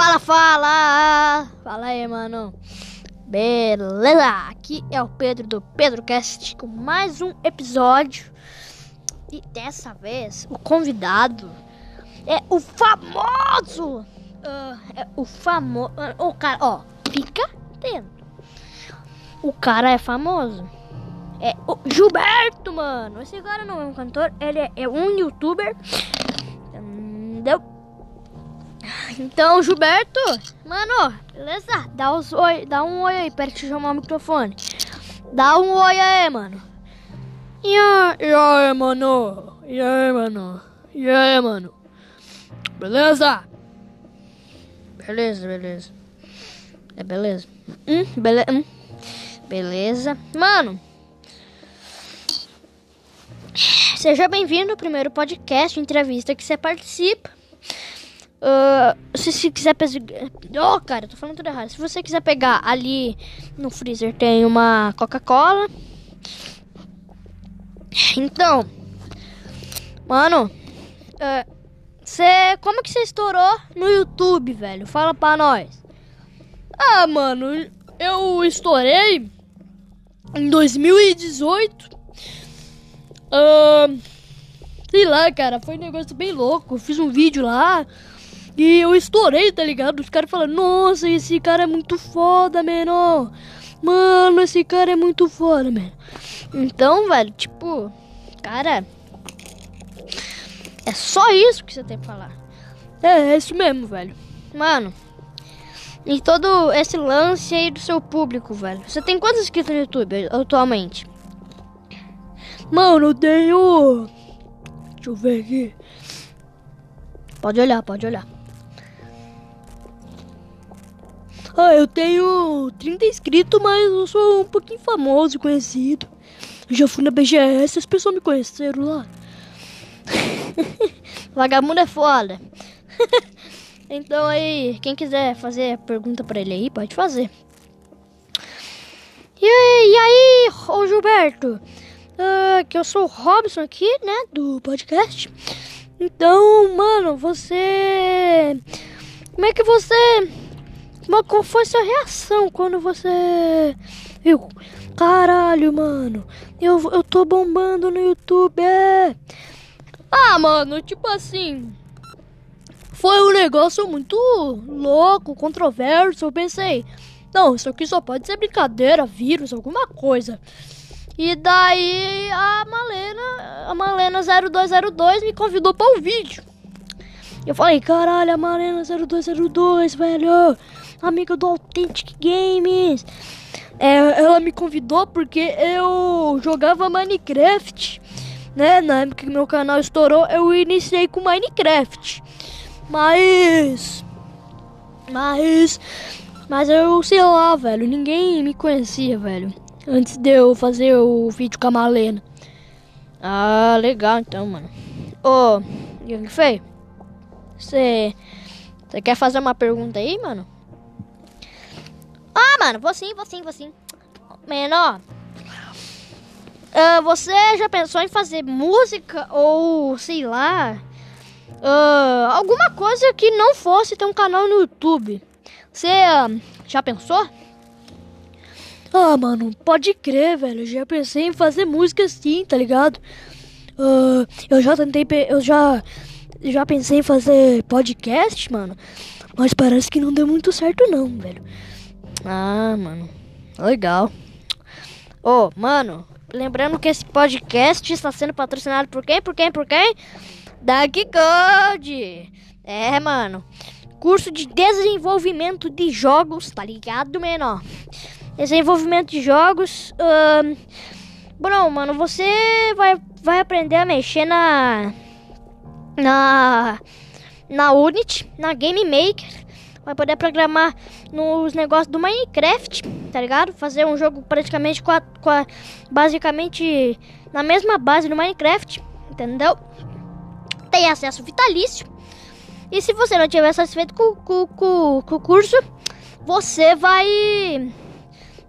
Fala, fala! Fala aí, mano. Beleza? Aqui é o Pedro do PedroCast com mais um episódio. E dessa vez o convidado é o famoso. Uh, é o famoso. Uh, o cara, ó, fica atento. O cara é famoso. É o Gilberto, mano. Esse cara não é um cantor, ele é, é um youtuber. Entendeu? Então, Gilberto, mano, beleza? Dá, os oi, dá um oi aí, pera te chamar o microfone. Dá um oi aí, mano. E aí, mano? E aí, mano? E aí, mano? Beleza? Beleza, beleza. É beleza. Hum, bele hum. Beleza. Mano. Seja bem-vindo ao primeiro podcast, entrevista que você participa. Uh, se você quiser pegar. Oh, cara, tô falando tudo errado. Se você quiser pegar ali no freezer, tem uma Coca-Cola. Então, mano, uh, cê, como que você estourou no YouTube, velho? Fala pra nós. Ah, mano, eu estourei em 2018. Uh, sei lá, cara, foi um negócio bem louco. Eu fiz um vídeo lá. E eu estourei, tá ligado? Os caras falando, nossa, esse cara é muito foda, mano. Mano, esse cara é muito foda, mano. Então, velho, tipo, cara. É só isso que você tem pra falar. É, é isso mesmo, velho. Mano. E todo esse lance aí do seu público, velho. Você tem quantos inscritos no YouTube atualmente? Mano, eu tenho. Deixa eu ver aqui. Pode olhar, pode olhar. Ah, eu tenho 30 inscritos, mas eu sou um pouquinho famoso, conhecido. Eu já fui na BGS, as pessoas me conheceram lá. Vagabundo é foda. então aí, quem quiser fazer pergunta pra ele aí, pode fazer. E aí, e aí ô Gilberto? Uh, que eu sou o Robson aqui, né, do podcast. Então, mano, você. Como é que você mas qual foi sua reação quando você viu? Caralho, mano, eu, eu tô bombando no YouTube. É. Ah, mano, tipo assim. Foi um negócio muito louco, controverso. Eu pensei, não, isso aqui só pode ser brincadeira, vírus, alguma coisa. E daí a Malena, a Malena 0202 me convidou para o vídeo. Eu falei, caralho, a Malena 0202, velho amiga do Authentic Games. É, ela me convidou porque eu jogava Minecraft, né? Na época que meu canal estourou, eu iniciei com Minecraft. Mas. Mas. Mas eu sei lá, velho. Ninguém me conhecia, velho. Antes de eu fazer o vídeo com a Malena. Ah, legal então, mano. Ô, oh, que foi? Você. Você quer fazer uma pergunta aí, mano? Ah, mano, vou sim, vou sim, vou sim. Menor. Uh, você já pensou em fazer música ou sei lá? Uh, alguma coisa que não fosse ter um canal no YouTube. Você uh, já pensou? Ah, mano, pode crer, velho. Já pensei em fazer música sim, tá ligado? Uh, eu já tentei, eu já, já pensei em fazer podcast, mano. Mas parece que não deu muito certo não, velho. Ah, mano. Legal. Ô, oh, mano, lembrando que esse podcast está sendo patrocinado por quem? Por quem? Por quem? Da Code. É, mano. Curso de desenvolvimento de jogos, tá ligado, menor? Desenvolvimento de jogos. Uh, bom, mano, você vai, vai aprender a mexer na. Na. Na Unity, na Game Maker vai poder programar nos negócios do Minecraft, tá ligado? Fazer um jogo praticamente com a, com a, basicamente na mesma base do Minecraft, entendeu? Tem acesso vitalício. E se você não tiver satisfeito com, com, com, com o curso, você vai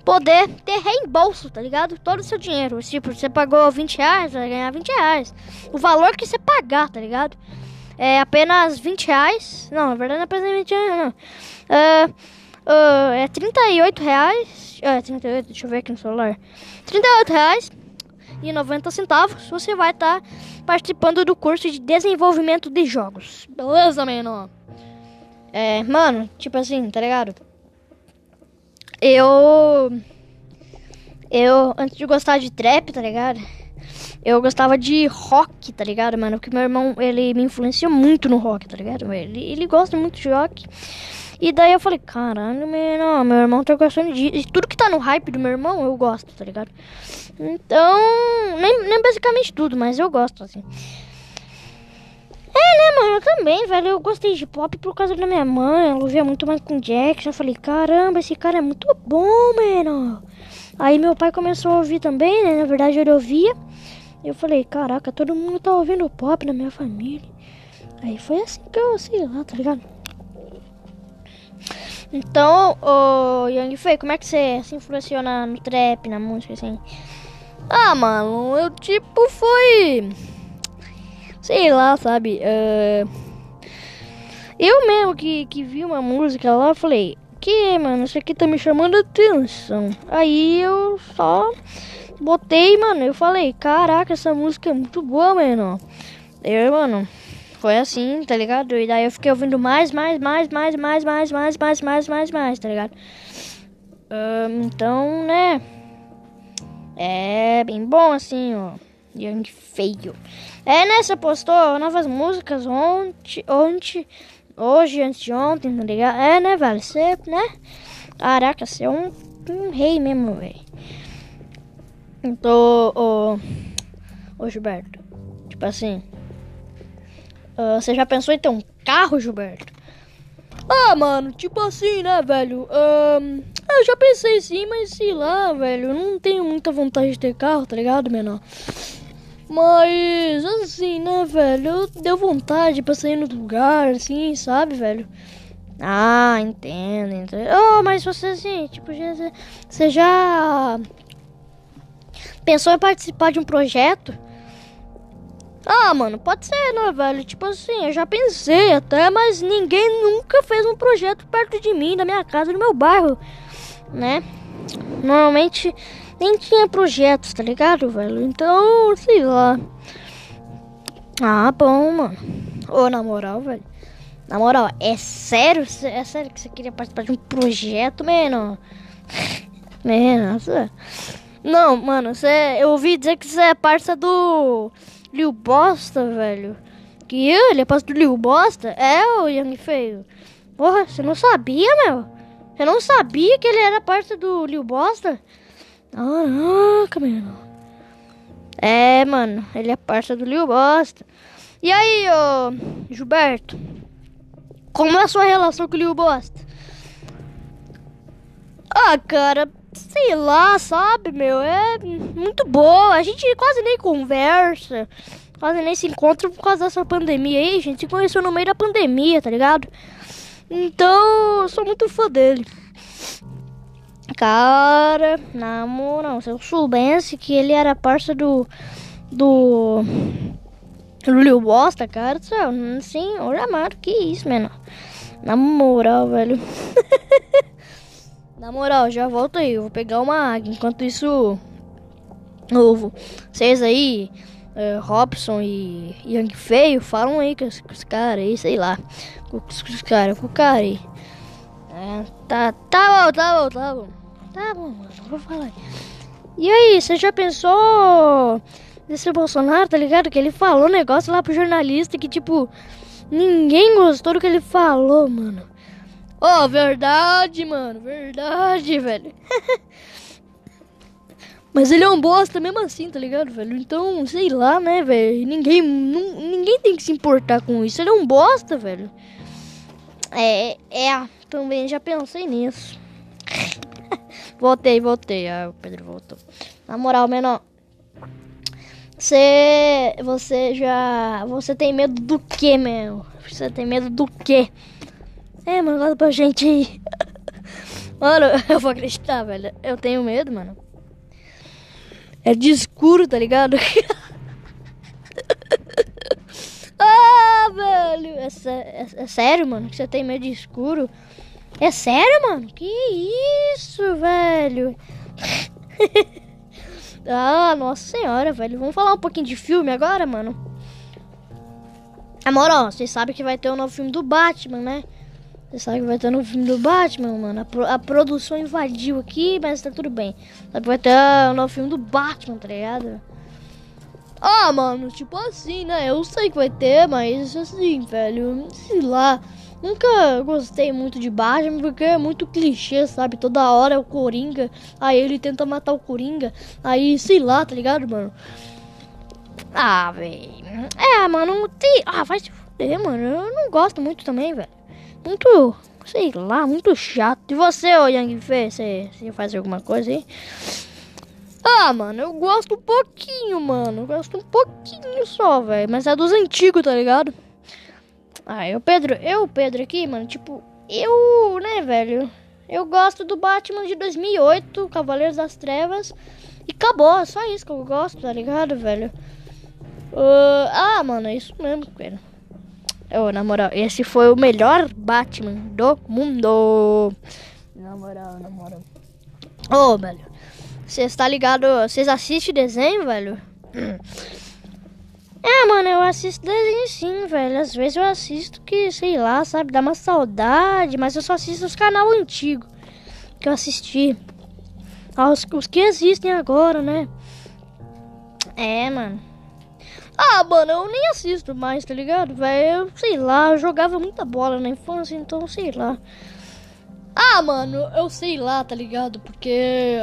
poder ter reembolso, tá ligado? Todo o seu dinheiro. Tipo, você pagou 20 reais, vai ganhar 20 reais. O valor que você pagar, tá ligado? É apenas 20 reais. Não, na verdade não é apenas 20 reais, não. É, uh, é 38 reais. É, 38, deixa eu ver aqui no celular. 38 reais e 90 centavos. Você vai estar tá participando do curso de desenvolvimento de jogos. Beleza, mano? É, mano, tipo assim, tá ligado? Eu. Eu, antes de gostar de trap, tá ligado? Eu gostava de rock, tá ligado, mano? Porque meu irmão, ele me influenciou muito no rock, tá ligado? Ele, ele gosta muito de rock. E daí eu falei, caralho, meu, meu irmão tá gostando de. E tudo que tá no hype do meu irmão, eu gosto, tá ligado? Então, nem, nem basicamente tudo, mas eu gosto, assim. É, né, mano? Eu também, velho. Eu gostei de pop por causa da minha mãe. Ela ouvia muito mais com Jackson. Eu falei, caramba, esse cara é muito bom, mano. Aí meu pai começou a ouvir também, né? Na verdade, ele ouvia. Eu falei, caraca, todo mundo tá ouvindo pop na minha família. Aí foi assim que eu, sei lá, tá ligado? Então, o Young Fei, como é que você se influenciou na, no trap, na música, assim? Ah, mano, eu tipo foi. Sei lá, sabe? Uh, eu mesmo que, que vi uma música lá, falei, que, mano, isso aqui tá me chamando atenção. Aí eu só botei, mano, eu falei, caraca, essa música é muito boa, mano. Eu, mano, foi assim, tá ligado? E daí eu fiquei ouvindo mais, mais, mais, mais, mais, mais, mais, mais, mais, mais, mais, tá ligado? Um, então, né? É bem bom assim, ó. Young Feio. É, né? Você postou novas músicas ontem, ontem, hoje, antes de ontem, tá ligado? É, né, velho? Você, né? Caraca, você é um, um rei mesmo, velho. Então, ô, ô Gilberto, tipo assim, uh, você já pensou em ter um carro, Gilberto? Ah, mano, tipo assim, né, velho? Eu já pensei sim, mas sei lá, velho. Eu não tenho muita vontade de ter carro, tá ligado, menor? Mas, assim, né, velho? Deu vontade pra sair no lugar, assim, sabe, velho? Ah, entendo, entendo. Oh, mas você, assim, tipo, você já pensou em participar de um projeto? Ah, mano, pode ser, né, velho? Tipo assim, eu já pensei até, mas ninguém nunca fez um projeto perto de mim, da minha casa, do meu bairro, né? Normalmente nem tinha projetos, tá ligado, velho? Então, sei lá. Ah, bom, mano. Ô, na moral, velho. Na moral, é sério? É sério que você queria participar de um projeto, mano? Mano, Não, mano, você, eu ouvi dizer que você é parça do Lil Bosta, velho. Que ele é parça do Lil Bosta? É, o Young Feio. Porra, você não sabia, meu? Você não sabia que ele era parça do Lil Bosta? Caraca, mano. É, mano, ele é parça do Lil Bosta. E aí, ô Gilberto? Como é a sua relação com o Lil Bosta? Ah, cara, sei lá, sabe, meu? É muito boa. A gente quase nem conversa, quase nem se encontra por causa dessa pandemia aí. A gente se conheceu no meio da pandemia, tá ligado? Então, eu sou muito fã dele. Cara, na moral, se eu soubesse que ele era parça do. do. Lil Bosta, cara do céu. Sim, eu amado, que isso, mano. Na moral, velho. na moral, já volto aí. Eu vou pegar uma água. Enquanto isso. Novo. Vocês aí. Uh, Robson e Young Feio falam aí com os, os caras aí, sei lá. Com os, os caras, com o cara aí. É, tá, tá bom, tá bom, tá bom. Tá bom, mano, vou falar. E aí, você já pensou nesse Bolsonaro, tá ligado? Que ele falou um negócio lá pro jornalista que, tipo, ninguém gostou do que ele falou, mano. Ó, oh, verdade, mano, verdade, velho. Mas ele é um bosta mesmo assim, tá ligado, velho? Então, sei lá, né, velho? Ninguém, ninguém tem que se importar com isso. Ele é um bosta, velho. É, é, também já pensei nisso. Voltei, voltei. Ah, o Pedro voltou. Na moral, menor. Você. Você já. Você tem medo do que, meu? Você tem medo do que? É, mano, conta pra gente aí. Mano, eu vou acreditar, velho. Eu tenho medo, mano. É de escuro, tá ligado? ah, velho. velho. É, é, é, sério, mano, que você tem medo de escuro? É sério, mano? Que isso, velho? ah, nossa senhora, velho. Vamos falar um pouquinho de filme agora, mano? Amor, ó, vocês sabem que vai ter o um novo filme do Batman, né? Você sabe que vai ter no filme do Batman, mano. A, pro, a, produção invadiu aqui, mas tá tudo bem. Sabe que vai ter o novo filme do Batman, tá ligado? Ah, mano, tipo assim, né? Eu sei que vai ter, mas assim, velho, sei lá. Nunca gostei muito de Batman porque é muito clichê, sabe? Toda hora é o Coringa, aí ele tenta matar o Coringa, aí sei lá, tá ligado, mano? Ah, velho. É, mano, tem. Ah, vai se fuder, mano. Eu não gosto muito também, velho muito, sei lá, muito chato. E você, ô Yang Fei, você, você faz alguma coisa aí? Ah, mano, eu gosto um pouquinho, mano. Eu gosto um pouquinho só, velho. Mas é dos antigos, tá ligado? Ah, eu, Pedro, eu, Pedro aqui, mano, tipo, eu, né, velho? Eu gosto do Batman de 2008, Cavaleiros das Trevas. E acabou, é só isso que eu gosto, tá ligado, velho? Uh, ah, mano, é isso mesmo, cara. Oh, na moral, esse foi o melhor Batman do mundo. Na moral, na moral. Ô, oh, velho. Você está ligado? Vocês assistem desenho, velho? É, mano, eu assisto desenho sim, velho. Às vezes eu assisto que, sei lá, sabe, dá uma saudade, mas eu só assisto os canal antigo que eu assisti. Os, os que existem agora, né? É, mano. Ah, mano, eu nem assisto mais, tá ligado? Velho, sei lá, jogava muita bola na infância, então sei lá. Ah, mano, eu sei lá, tá ligado? Porque.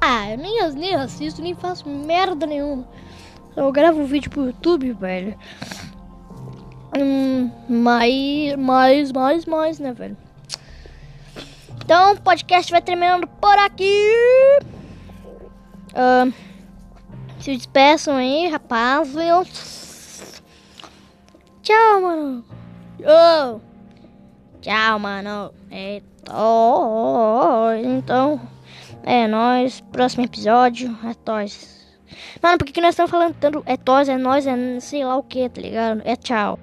Ah, eu nem, nem assisto, nem faço merda nenhuma. Eu gravo vídeo pro YouTube, velho. Hum, mais, mais, mais, mais, né, velho? Então, o podcast vai terminando por aqui. Uh, se despeçam aí, rapaz. Eu... Tchau, mano. Oh. Tchau, mano. É Então, é nóis. Próximo episódio é tos. Mano, por que, que nós estamos falando tanto? É tos, é nós, é sei lá o que, tá ligado? É tchau.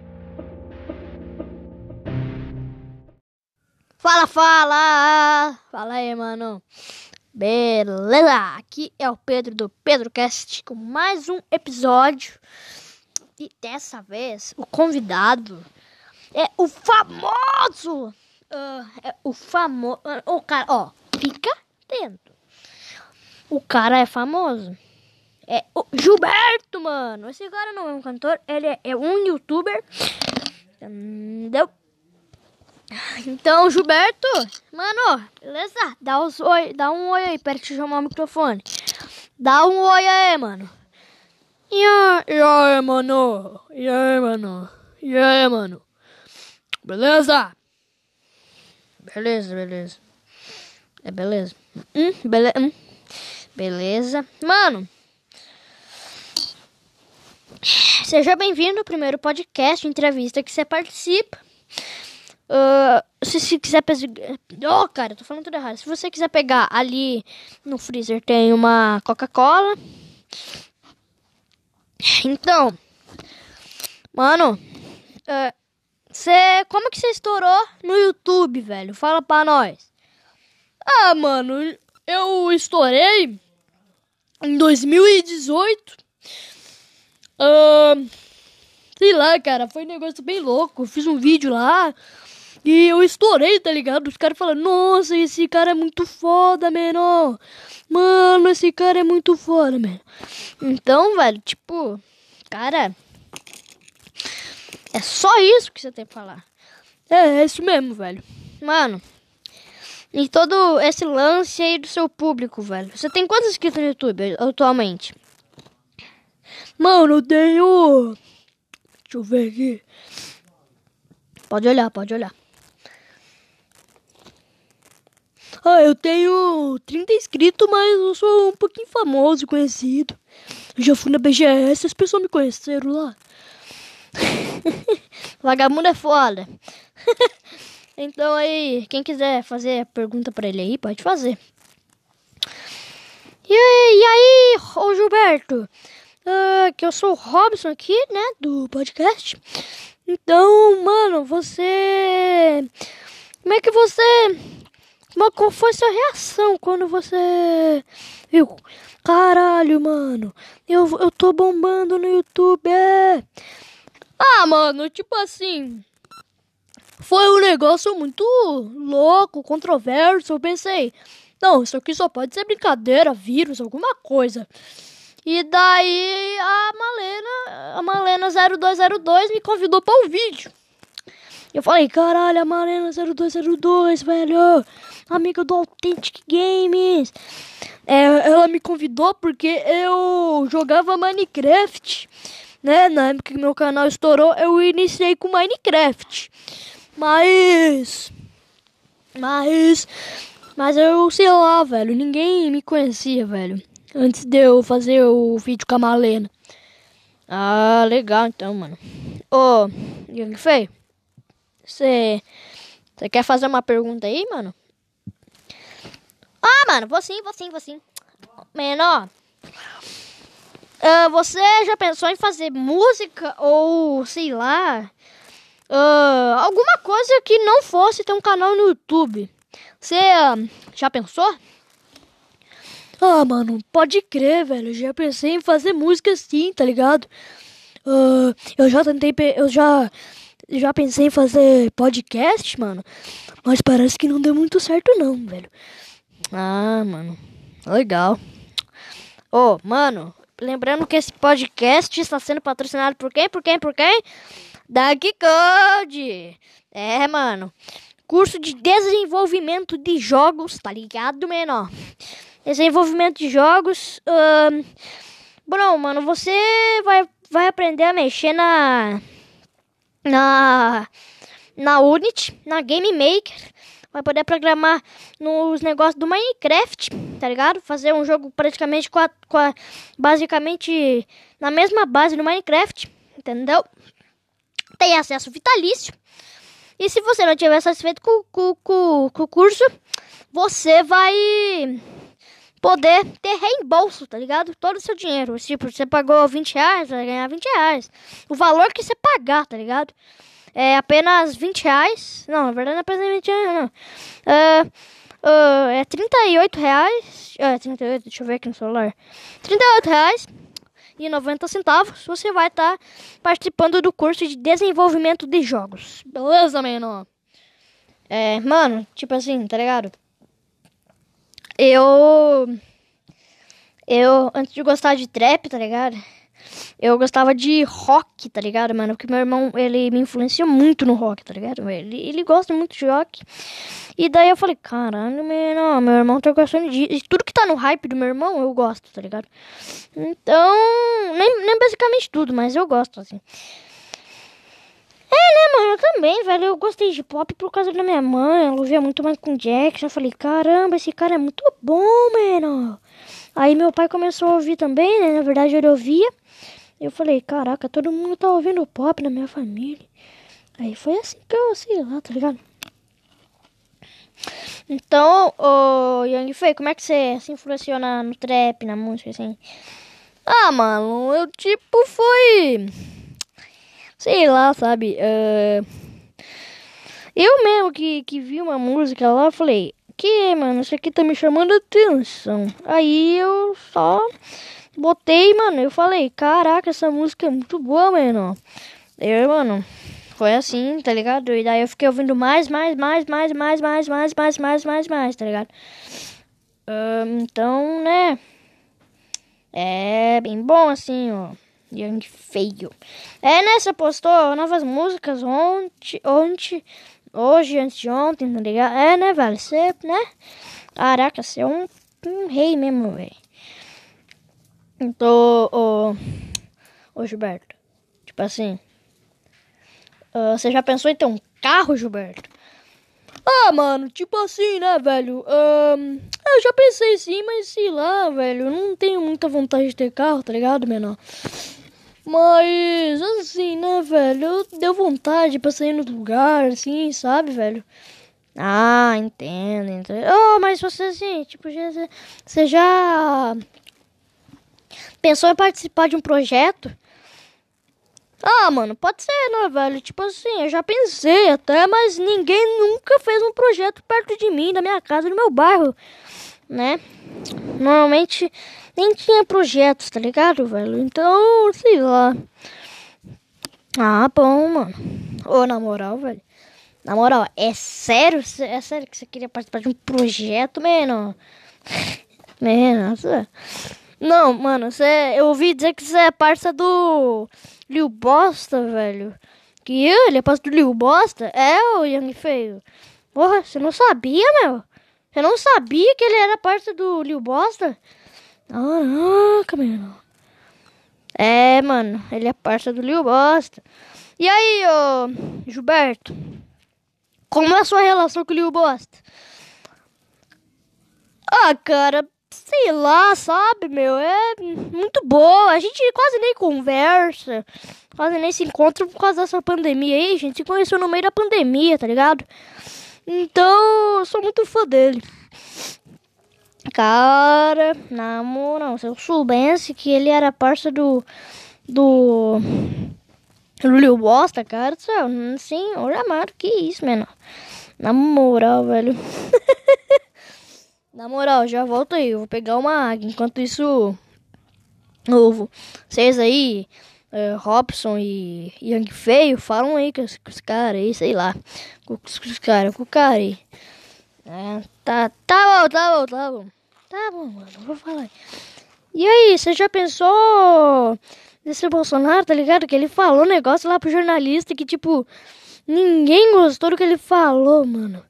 Fala, fala! Fala aí, mano. Beleza? Aqui é o Pedro do PedroCast com mais um episódio. E dessa vez o convidado é o famoso. Uh, é o famoso. O cara, ó, fica atento. O cara é famoso. É o Gilberto, mano. Esse cara não é um cantor, ele é, é um youtuber. Entendeu? Então, Gilberto, mano, beleza? Dá, os oi, dá um oi aí, pera que chamar o microfone. Dá um oi aí, mano. E aí, mano? E aí, mano? E aí, mano? Beleza? Beleza, beleza. É beleza. Hum, hum. Beleza. Mano. Seja bem-vindo ao primeiro podcast, entrevista que você participa. Uh, se quiser pegar. Oh, cara, eu tô falando tudo errado. Se você quiser pegar ali no freezer, tem uma Coca-Cola. Então, mano, uh, cê, como que você estourou no YouTube, velho? Fala pra nós. Ah, mano, eu estourei em 2018. Uh, sei lá, cara, foi um negócio bem louco. fiz um vídeo lá. E eu estourei, tá ligado? Os caras falando, nossa, esse cara é muito foda, menor. Mano, esse cara é muito foda, mano. Então, velho, tipo, cara. É só isso que você tem que falar. É, é isso mesmo, velho. Mano. E todo esse lance aí do seu público, velho. Você tem quantos inscritos no YouTube atualmente? Mano, eu tenho. Deixa eu ver aqui. Pode olhar, pode olhar. Ah, eu tenho 30 inscritos, mas eu sou um pouquinho famoso, conhecido. Eu já fui na BGS, as pessoas me conheceram lá. Vagabundo é foda. então aí, quem quiser fazer pergunta pra ele aí, pode fazer. E aí, e aí ô Gilberto? uh, que eu sou o Robson aqui, né, do podcast. Então, mano, você. Como é que você. Qual foi sua reação quando você viu? Caralho, mano, eu, eu tô bombando no YouTube. É. Ah, mano, tipo assim. Foi um negócio muito louco, controverso. Eu pensei, não, isso aqui só pode ser brincadeira, vírus, alguma coisa. E daí a Malena, a Malena 0202 me convidou para o vídeo. Eu falei, caralho, a Malena 0202, velho, amiga do Authentic Games. É, ela me convidou porque eu jogava Minecraft, né? Na época que meu canal estourou, eu iniciei com Minecraft. Mas. Mas. Mas eu sei lá, velho. Ninguém me conhecia, velho. Antes de eu fazer o vídeo com a Malena. Ah, legal então, mano. Ô, Young Fei. Você. Você quer fazer uma pergunta aí, mano? Ah, mano, vou sim, vou sim, vou sim. Menor. Uh, você já pensou em fazer música ou sei lá uh, alguma coisa que não fosse ter um canal no YouTube. Você uh, já pensou? Ah, mano, pode crer, velho. Já pensei em fazer música sim, tá ligado? Eu já tentei, eu já, já pensei em fazer podcast, mano. Mas parece que não deu muito certo, não, velho. Ah, mano, legal. Ô, oh, mano, lembrando que esse podcast está sendo patrocinado por quem? Por quem? Por quem? Dark Code. É, mano. Curso de desenvolvimento de jogos, tá ligado, menor? Desenvolvimento de jogos. Uh, bom, mano, você vai, vai aprender a mexer na. Na. Na Unity, na Game Maker. Vai poder programar nos negócios do Minecraft, tá ligado? Fazer um jogo praticamente com a, com a, basicamente na mesma base do Minecraft, entendeu? tem acesso vitalício. E se você não tiver satisfeito com, com, com, com o curso, você vai poder ter reembolso, tá ligado? Todo o seu dinheiro. Tipo, você pagou 20 reais, vai ganhar 20 reais. O valor que você pagar, tá ligado? É apenas 20 reais. Não, na verdade não é apenas 20 reais, não. Uh, é 38 reais. É, 38, deixa eu ver aqui no celular. 38 reais e 90 centavos, você vai estar tá participando do curso de desenvolvimento de jogos. Beleza, mano? É, mano, tipo assim, tá ligado? Eu. Eu, antes de gostar de trap, tá ligado? Eu gostava de rock, tá ligado, mano? Porque meu irmão, ele me influenciou muito no rock, tá ligado? Ele, ele gosta muito de rock. E daí eu falei, caralho, meu, meu irmão tá gostando disso. E tudo que tá no hype do meu irmão, eu gosto, tá ligado? Então, nem, nem basicamente tudo, mas eu gosto, assim. É, né, mano? Eu também, velho. Eu gostei de pop por causa da minha mãe. Ela ouvia muito mais com Jackson. Eu falei, caramba, esse cara é muito bom, mano. Aí meu pai começou a ouvir também, né? Na verdade, ele ouvia. Eu falei, caraca, todo mundo tá ouvindo pop na minha família. Aí foi assim que eu, sei lá, tá ligado? Então, o Young Fei, como é que você se influenciou na, no trap, na música, assim? Ah, mano, eu tipo foi. Sei lá, sabe? Uh, eu mesmo que, que vi uma música lá, falei, que, mano, isso aqui tá me chamando atenção. Aí eu só botei, mano, eu falei, caraca, essa música é muito boa, mano. Eu, mano, foi assim, tá ligado? E daí eu fiquei ouvindo mais, mais, mais, mais, mais, mais, mais, mais, mais, mais, mais, tá ligado? Um, então, né? É bem bom assim, ó. Young Feio. É, né? Você postou novas músicas ontem, ontem, hoje, antes de ontem, tá ligado? É, né, velho? Você, né? Caraca, você é um, um rei mesmo, velho. Então, ô, ô Gilberto, tipo assim, uh, você já pensou em ter um carro, Gilberto? Ah, mano, tipo assim, né, velho? Uh, eu já pensei sim, mas sei lá, velho, eu não tenho muita vontade de ter carro, tá ligado, menor? Mas, assim, né, velho, deu vontade pra sair no lugar, assim, sabe, velho? Ah, entendo, entendo. Oh, mas você, assim, tipo, já, você já Pensou em participar de um projeto? Ah, mano, pode ser, né, velho? Tipo assim, eu já pensei até, mas ninguém nunca fez um projeto perto de mim, da minha casa, do meu bairro, né? Normalmente nem tinha projetos, tá ligado, velho? Então, sei lá. Ah, bom, mano. Ô, na moral, velho. Na moral, é sério? É sério que você queria participar de um projeto, mano? Mano, você... Não, mano, você... Eu ouvi dizer que você é parça do... Lil Bosta, velho. Que ele é parça do Lil Bosta? É, o Young Feio. Porra, você não sabia, meu? Você não sabia que ele era parça do Lil Bosta? Caraca, mano. É, mano, ele é parça do Lil Bosta. E aí, ô Gilberto? Como é a sua relação com o Lil Bosta? Ah, cara, sei lá, sabe, meu? É muito boa. A gente quase nem conversa, quase nem se encontra por causa dessa pandemia aí. A gente se conheceu no meio da pandemia, tá ligado? Então, eu sou muito fã dele. Cara, na moral, se eu soubesse que ele era parça do. do. Lil Bosta, cara do céu. Sim, olha, amado, que isso, mano. Na moral, velho. na moral, já volto aí. Eu vou pegar uma água. Enquanto isso. Novo. Vocês aí. Uh, Robson e Young Feio falam aí com os, os caras aí, sei lá. Com os caras, com o cara aí. É, tá, tá bom, tá bom, tá bom. Tá bom, mano, vou falar. E aí, você já pensou nesse Bolsonaro, tá ligado? Que ele falou um negócio lá pro jornalista que, tipo, ninguém gostou do que ele falou, mano.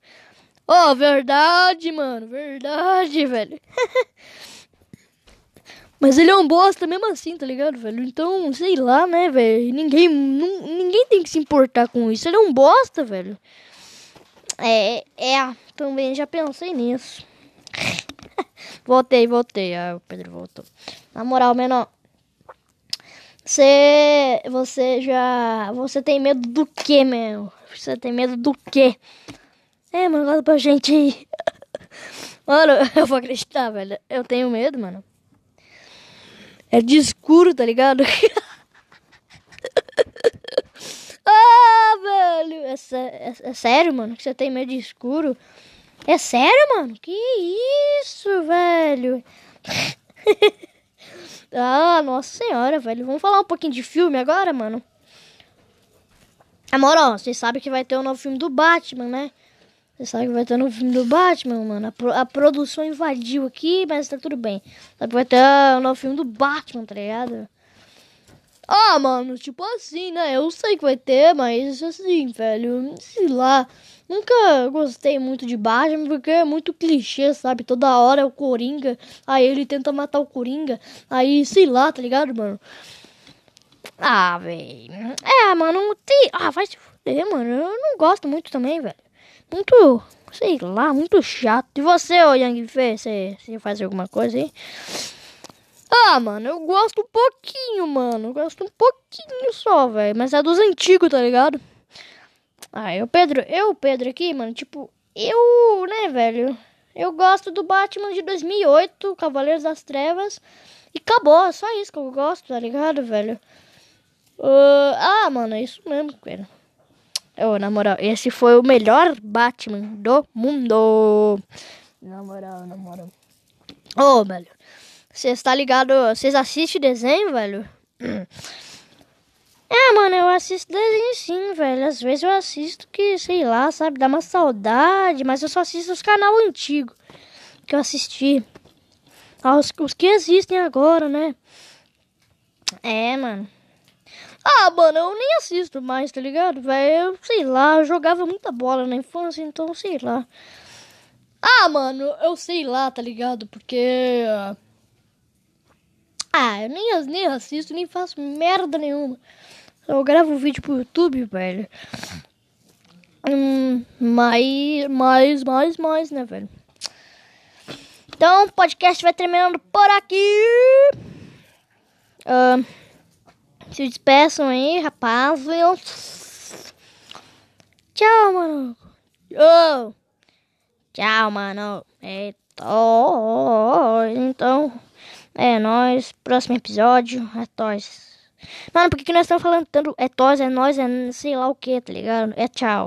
Oh, verdade, mano, verdade, velho. Mas ele é um bosta mesmo assim, tá ligado, velho? Então, sei lá, né, velho? Ninguém, ninguém tem que se importar com isso. Ele é um bosta, velho. É, é, também já pensei nisso. Voltei, voltei. Ah, o Pedro voltou. Na moral, menor. Você. Você já. Você tem medo do que, meu? Você tem medo do que? É, mano, conta pra gente aí. Mano, eu vou acreditar, velho. Eu tenho medo, mano. É de escuro, tá ligado? ah, velho. É, é, é, sério, mano, que você tem medo de escuro? É sério, mano? Que isso, velho? ah, nossa senhora, velho. Vamos falar um pouquinho de filme agora, mano? Amor, ó, vocês sabem que vai ter o um novo filme do Batman, né? Você sabe que vai ter um novo filme do Batman, mano. A, pro, a, produção invadiu aqui, mas tá tudo bem. Sabe que vai ter o um novo filme do Batman, tá ligado? Ah, mano, tipo assim, né? Eu sei que vai ter, mas assim, velho, sei lá. Nunca gostei muito de Batman porque é muito clichê, sabe? Toda hora é o Coringa, aí ele tenta matar o Coringa, aí sei lá, tá ligado, mano? Ah, velho. É, mano, tem. Ah, vai se fuder, mano. Eu não gosto muito também, velho. Muito, sei lá, muito chato. E você, ô Yang Fê, você, você faz alguma coisa aí? Ah, mano, eu gosto um pouquinho, mano. Eu gosto um pouquinho só, velho. Mas é dos antigos, tá ligado? Ah, eu, Pedro, eu, Pedro aqui, mano, tipo, eu, né, velho? Eu gosto do Batman de 2008, Cavaleiros das Trevas. E acabou, só isso que eu gosto, tá ligado, velho? Uh, ah, mano, é isso mesmo, velho. Oh, na moral, esse foi o melhor Batman do mundo. Na moral, na moral. Ô, oh, velho. Você está ligado? Vocês assistem desenho, velho? É, mano, eu assisto desenho sim, velho. Às vezes eu assisto que, sei lá, sabe, dá uma saudade, mas eu só assisto os canal antigo que eu assisti. Os, os que existem agora, né? É, mano. Ah, mano, eu nem assisto mais, tá ligado? Velho, sei lá, eu jogava muita bola na infância, então sei lá. Ah, mano, eu sei lá, tá ligado? Porque. Ah, eu nem, nem assisto, nem faço merda nenhuma. Eu gravo vídeo pro YouTube, velho. Hum, mais, mais, mais, mais, né, velho? Então, o podcast vai terminando por aqui. Uh, se despeçam aí, rapaz. Tchau, mano. Oh. Tchau, mano. Eita. Então, É nóis. Próximo episódio. É tos. Mano, por que, que nós estamos falando tanto? É tos, é nós, é sei lá o que, tá ligado? É tchau.